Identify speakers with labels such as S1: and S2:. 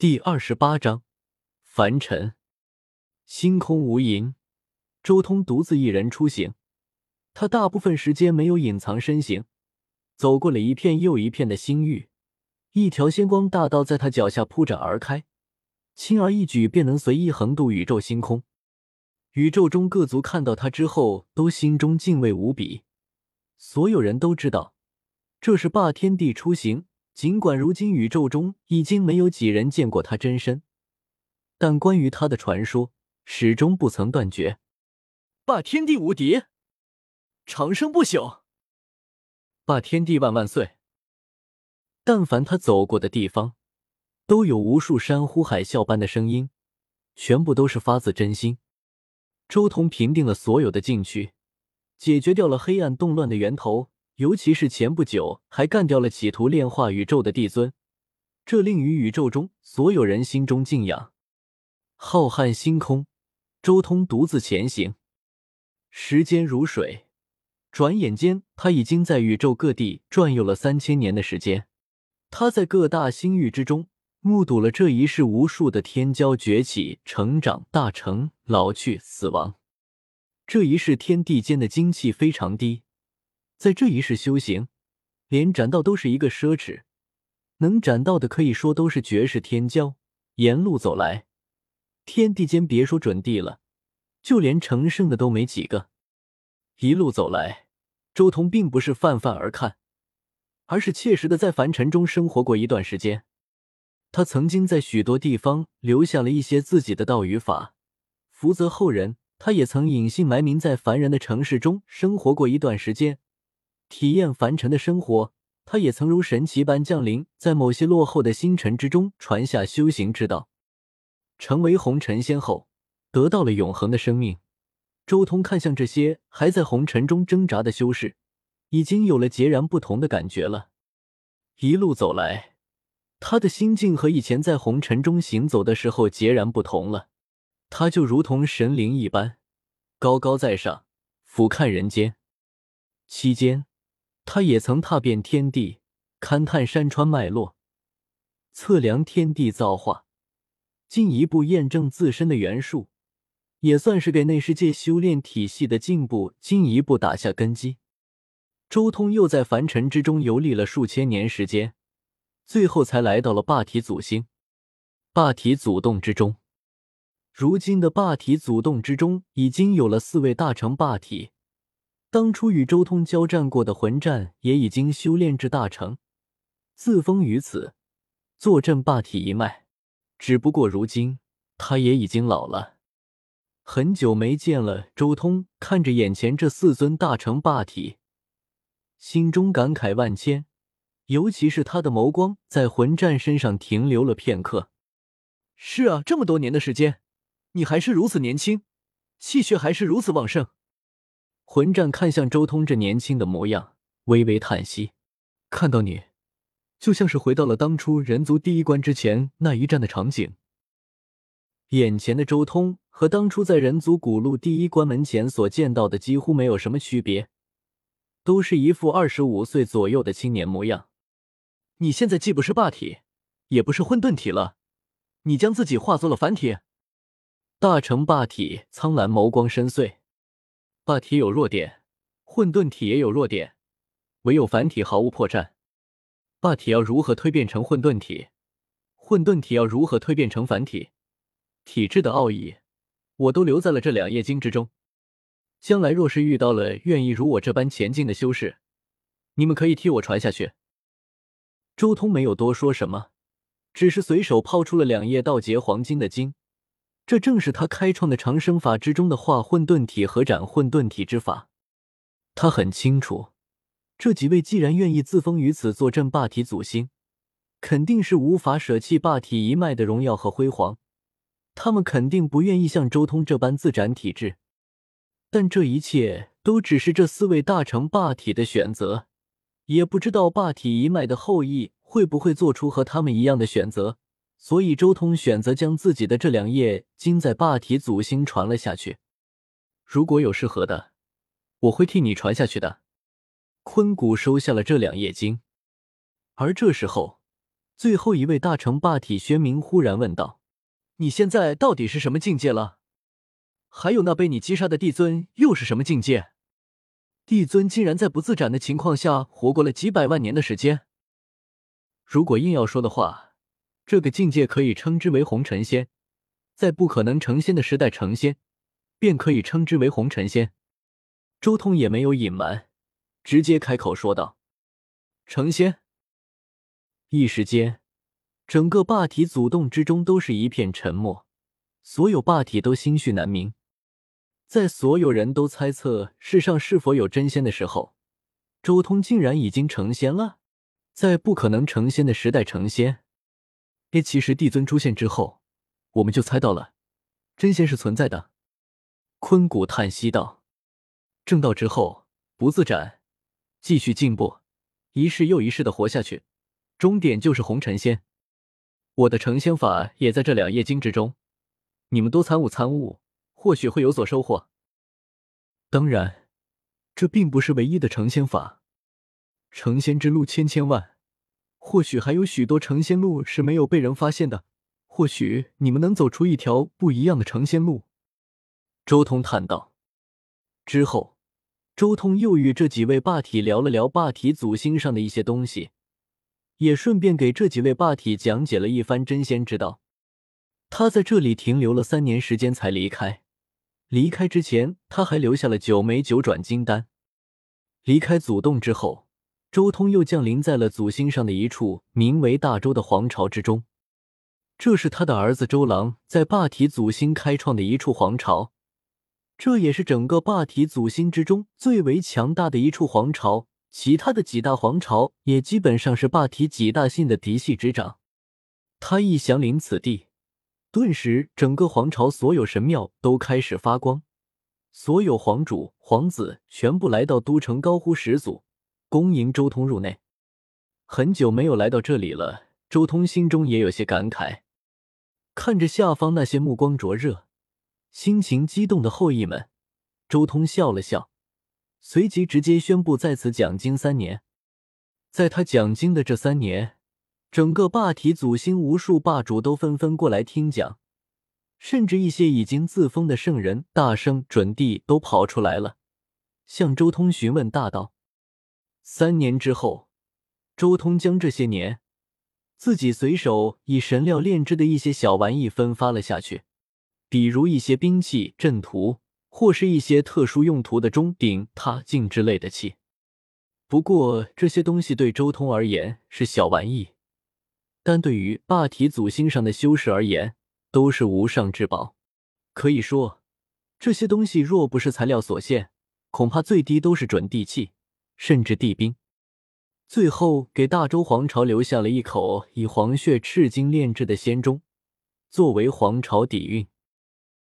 S1: 第二十八章，凡尘，星空无垠，周通独自一人出行。他大部分时间没有隐藏身形，走过了一片又一片的星域，一条仙光大道在他脚下铺展而开，轻而易举便能随意横渡宇宙星空。宇宙中各族看到他之后，都心中敬畏无比。所有人都知道，这是霸天帝出行。尽管如今宇宙中已经没有几人见过他真身，但关于他的传说始终不曾断绝。
S2: 霸天地无敌，长生不朽，
S1: 霸天地万万岁！但凡他走过的地方，都有无数山呼海啸般的声音，全部都是发自真心。周彤平定了所有的禁区，解决掉了黑暗动乱的源头。尤其是前不久还干掉了企图炼化宇宙的帝尊，这令于宇宙中所有人心中敬仰。浩瀚星空，周通独自前行，时间如水，转眼间他已经在宇宙各地转悠了三千年的时间。他在各大星域之中目睹了这一世无数的天骄崛起、成长、大成、老去、死亡。这一世天地间的精气非常低。在这一世修行，连斩道都是一个奢侈，能斩道的可以说都是绝世天骄。沿路走来，天地间别说准地了，就连成圣的都没几个。一路走来，周通并不是泛泛而看，而是切实的在凡尘中生活过一段时间。他曾经在许多地方留下了一些自己的道与法，福泽后人。他也曾隐姓埋名在凡人的城市中生活过一段时间。体验凡尘的生活，他也曾如神奇般降临在某些落后的星辰之中，传下修行之道，成为红尘仙后，得到了永恒的生命。周通看向这些还在红尘中挣扎的修士，已经有了截然不同的感觉了。一路走来，他的心境和以前在红尘中行走的时候截然不同了。他就如同神灵一般，高高在上，俯瞰人间。期间。他也曾踏遍天地，勘探山川脉络，测量天地造化，进一步验证自身的元术，也算是给内世界修炼体系的进步进一步打下根基。周通又在凡尘之中游历了数千年时间，最后才来到了霸体祖星。霸体祖洞之中，如今的霸体祖洞之中已经有了四位大成霸体。当初与周通交战过的魂战也已经修炼至大成，自封于此，坐镇霸体一脉。只不过如今他也已经老了，很久没见了。周通看着眼前这四尊大成霸体，心中感慨万千。尤其是他的眸光在魂战身上停留了片刻。
S2: 是啊，这么多年的时间，你还是如此年轻，气血还是如此旺盛。
S1: 魂战看向周通这年轻的模样，微微叹息：“看到你，就像是回到了当初人族第一关之前那一战的场景。”眼前的周通和当初在人族古路第一关门前所见到的几乎没有什么区别，都是一副二十五岁左右的青年模样。
S2: 你现在既不是霸体，也不是混沌体了，你将自己化作了凡体。
S1: 大成霸体苍蓝眸光深邃。霸体有弱点，混沌体也有弱点，唯有凡体毫无破绽。霸体要如何蜕变成混沌体？混沌体要如何蜕变成凡体？体质的奥义，我都留在了这两页经之中。将来若是遇到了愿意如我这般前进的修士，你们可以替我传下去。周通没有多说什么，只是随手抛出了两页道劫黄金的经。这正是他开创的长生法之中的化混沌体和斩混沌体之法。他很清楚，这几位既然愿意自封于此坐镇霸体祖星，肯定是无法舍弃霸体一脉的荣耀和辉煌。他们肯定不愿意像周通这般自斩体质。但这一切都只是这四位大成霸体的选择，也不知道霸体一脉的后裔会不会做出和他们一样的选择。所以，周通选择将自己的这两页经在霸体祖星传了下去。如果有适合的，我会替你传下去的。坤谷收下了这两页经，而这时候，最后一位大成霸体宣明忽然问道：“
S2: 你现在到底是什么境界了？还有那被你击杀的帝尊又是什么境界？帝尊竟然在不自斩的情况下活过了几百万年的时间。
S1: 如果硬要说的话，这个境界可以称之为红尘仙，在不可能成仙的时代成仙，便可以称之为红尘仙。”周通也没有隐瞒，直接开口说道：“
S2: 成仙。”
S1: 一时间，整个霸体祖洞之中都是一片沉默，所有霸体都心绪难明。在所有人都猜测世上是否有真仙的时候，周通竟然已经成仙了，在不可能成仙的时代成仙。
S2: 诶，其实帝尊出现之后，我们就猜到了，真仙是存在的。
S1: 坤谷叹息道：“
S2: 正道之后，不自斩，继续进步，一世又一世的活下去。”终点就是红尘仙，我的成仙法也在这两页经之中，你们多参悟参悟，或许会有所收获。
S1: 当然，这并不是唯一的成仙法，成仙之路千千万，或许还有许多成仙路是没有被人发现的，或许你们能走出一条不一样的成仙路。”周通叹道。之后，周通又与这几位霸体聊了聊霸体祖星上的一些东西。也顺便给这几位霸体讲解了一番真仙之道。他在这里停留了三年时间才离开。离开之前，他还留下了九枚九转金丹。离开祖洞之后，周通又降临在了祖星上的一处名为大周的皇朝之中。这是他的儿子周郎在霸体祖星开创的一处皇朝，这也是整个霸体祖星之中最为强大的一处皇朝。其他的几大皇朝也基本上是霸体几大姓的嫡系之长。他一降临此地，顿时整个皇朝所有神庙都开始发光，所有皇主皇子全部来到都城，高呼始祖，恭迎周通入内。很久没有来到这里了，周通心中也有些感慨。看着下方那些目光灼热、心情激动的后裔们，周通笑了笑。随即直接宣布在此讲经三年，在他讲经的这三年，整个霸体祖星无数霸主都纷纷过来听讲，甚至一些已经自封的圣人、大圣、准帝都跑出来了，向周通询问大道。三年之后，周通将这些年自己随手以神料炼制的一些小玩意分发了下去，比如一些兵器、阵图。或是一些特殊用途的钟鼎、塔镜之类的器，不过这些东西对周通而言是小玩意，但对于霸体祖星上的修士而言都是无上至宝。可以说，这些东西若不是材料所限，恐怕最低都是准地器，甚至帝兵。最后给大周皇朝留下了一口以皇血赤金炼制的仙钟，作为皇朝底蕴。